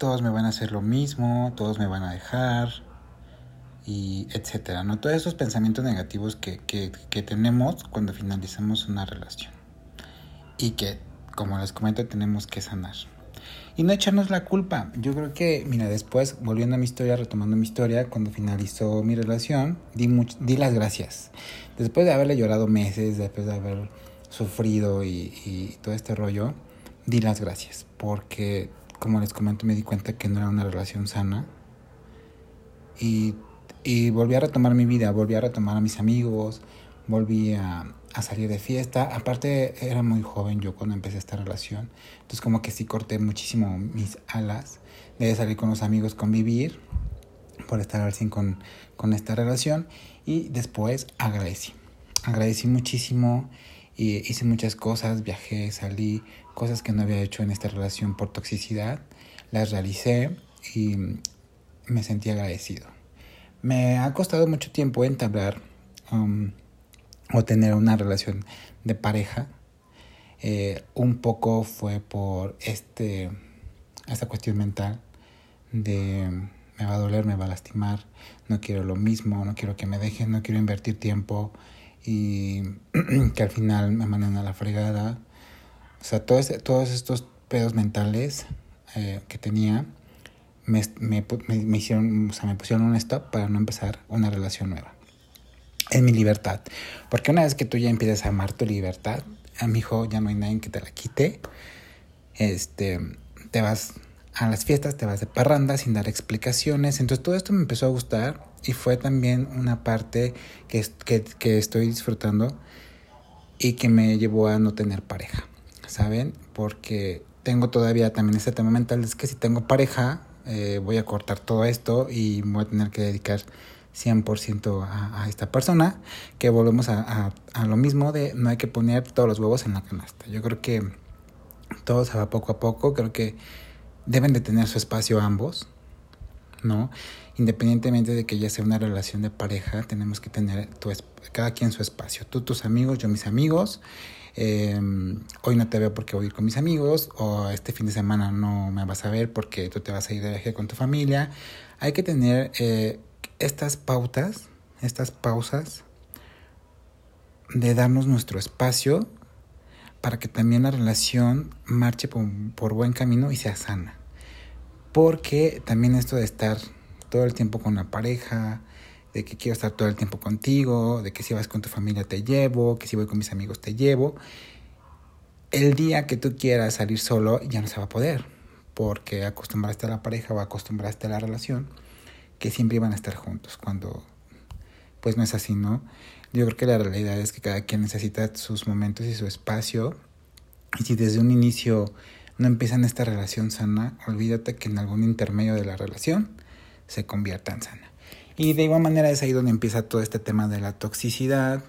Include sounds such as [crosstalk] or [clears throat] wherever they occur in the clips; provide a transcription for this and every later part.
todos me van a hacer lo mismo, todos me van a dejar, y etcétera, ¿no? Todos esos pensamientos negativos que, que, que tenemos cuando finalizamos una relación y que, como les comento, tenemos que sanar. Y no echarnos la culpa. Yo creo que, mira, después, volviendo a mi historia, retomando mi historia, cuando finalizó mi relación, di, di las gracias. Después de haberle llorado meses, después de haber sufrido y, y todo este rollo, di las gracias. Porque, como les comento, me di cuenta que no era una relación sana. Y, y volví a retomar mi vida, volví a retomar a mis amigos, volví a, salir de fiesta. Aparte, era muy joven yo cuando empecé esta relación. Entonces, como que sí corté muchísimo mis alas de salir con los amigos, convivir, por estar al 100 con, con esta relación. Y después agradecí. Agradecí muchísimo y hice muchas cosas, viajé, salí, cosas que no había hecho en esta relación por toxicidad. Las realicé y me sentí agradecido. Me ha costado mucho tiempo entablar um, o tener una relación de pareja. Eh, un poco fue por este, esta cuestión mental de me va a doler, me va a lastimar, no quiero lo mismo, no quiero que me dejen, no quiero invertir tiempo y [clears throat] que al final me manden a la fregada. O sea, todos, todos estos pedos mentales eh, que tenía me, me, me, hicieron, o sea, me pusieron un stop para no empezar una relación nueva en mi libertad. Porque una vez que tú ya empiezas a amar tu libertad, a mi hijo ya no hay nadie que te la quite. Este, te vas a las fiestas, te vas de parranda sin dar explicaciones. Entonces todo esto me empezó a gustar y fue también una parte que, que, estoy disfrutando y que me llevó a no tener pareja, ¿saben? Porque tengo todavía también ese tema mental, es que si tengo pareja, eh, voy a cortar todo esto y voy a tener que dedicar 100% a, a, esta persona, que volvemos a, a, lo mismo de no hay que poner todos los huevos en la canasta. Yo creo que todo se va poco a poco, creo que deben de tener su espacio ambos, ¿no? Independientemente de que ya sea una relación de pareja, tenemos que tener tu, cada quien su espacio. Tú tus amigos, yo mis amigos. Eh, hoy no te veo porque voy a ir con mis amigos o este fin de semana no me vas a ver porque tú te vas a ir de viaje con tu familia. Hay que tener eh, estas pautas, estas pausas de darnos nuestro espacio para que también la relación marche por, buen camino y sea sana. Porque también esto de estar todo el tiempo con la pareja, de que quiero estar todo el tiempo contigo, de que si vas con tu familia te llevo, que si voy con mis amigos te llevo, el día que tú quieras salir solo ya no se va a poder, porque acostumbraste a la pareja o acostumbraste a la relación que siempre iban a estar juntos, cuando pues no es así, ¿no? Yo creo que la realidad es que cada quien necesita sus momentos y su espacio. Y si desde un inicio no empiezan esta relación sana, olvídate que en algún intermedio de la relación se convierta en sana. Y de igual manera es ahí donde empieza todo este tema de la toxicidad,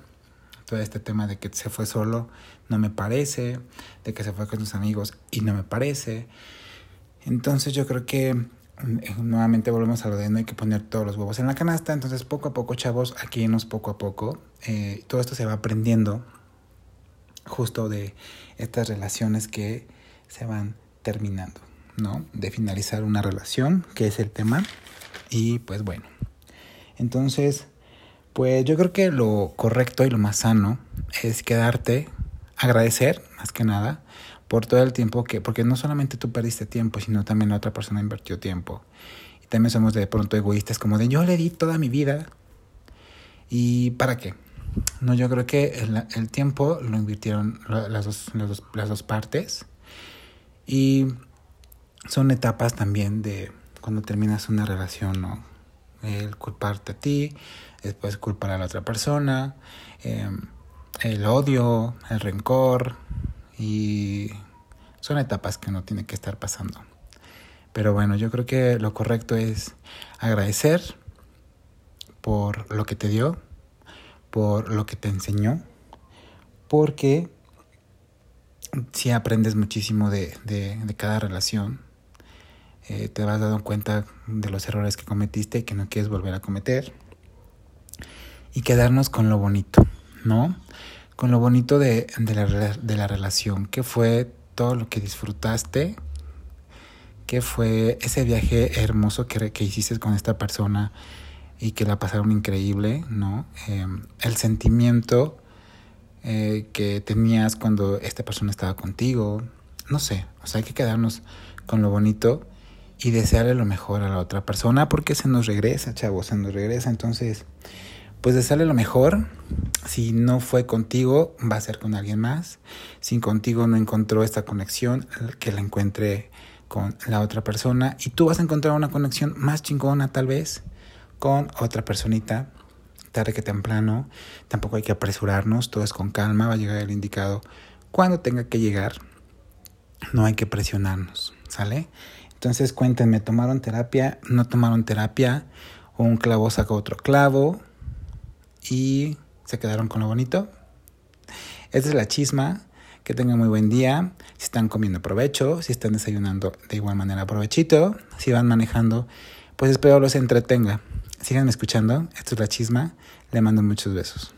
todo este tema de que se fue solo, no me parece, de que se fue con sus amigos y no me parece. Entonces yo creo que eh, nuevamente volvemos a lo de no hay que poner todos los huevos en la canasta. Entonces, poco a poco, chavos, aquí nos poco a poco. Eh, todo esto se va aprendiendo justo de estas relaciones que se van terminando, ¿no? De finalizar una relación, que es el tema. Y pues bueno. Entonces, pues yo creo que lo correcto y lo más sano es quedarte, agradecer, más que nada, por todo el tiempo que, porque no solamente tú perdiste tiempo, sino también la otra persona invirtió tiempo. Y también somos de pronto egoístas, como de yo le di toda mi vida. ¿Y para qué? No, yo creo que el, el tiempo lo invirtieron las dos, las, dos, las dos partes. Y son etapas también de cuando terminas una relación. El culparte a ti, después culpar a la otra persona, eh, el odio, el rencor, y son etapas que uno tiene que estar pasando. Pero bueno, yo creo que lo correcto es agradecer por lo que te dio, por lo que te enseñó, porque si aprendes muchísimo de, de, de cada relación, eh, te vas dando cuenta de los errores que cometiste y que no quieres volver a cometer, y quedarnos con lo bonito, ¿no? con lo bonito de, de, la, de la relación, que fue todo lo que disfrutaste, que fue ese viaje hermoso que, que hiciste con esta persona y que la pasaron increíble, ¿no? Em, el sentimiento eh, que tenías cuando esta persona estaba contigo, no sé, o sea, hay que quedarnos con lo bonito y desearle lo mejor a la otra persona porque se nos regresa, chavos, se nos regresa, entonces, pues desearle lo mejor, si no fue contigo, va a ser con alguien más, si contigo no encontró esta conexión, que la encuentre con la otra persona. Y tú vas a encontrar una conexión más chingona tal vez con otra personita tarde que temprano. Tampoco hay que apresurarnos, todo es con calma, va a llegar el indicado cuando tenga que llegar. No hay que presionarnos, ¿sale? Entonces cuéntenme, ¿tomaron terapia? ¿No tomaron terapia? ¿O un clavo saca otro clavo? ¿Y se quedaron con lo bonito? Esta es la chisma. Que tengan muy buen día. Si están comiendo provecho, si están desayunando de igual manera provechito, si van manejando, pues espero los entretenga. Síganme escuchando. Esto es La Chisma. Le mando muchos besos.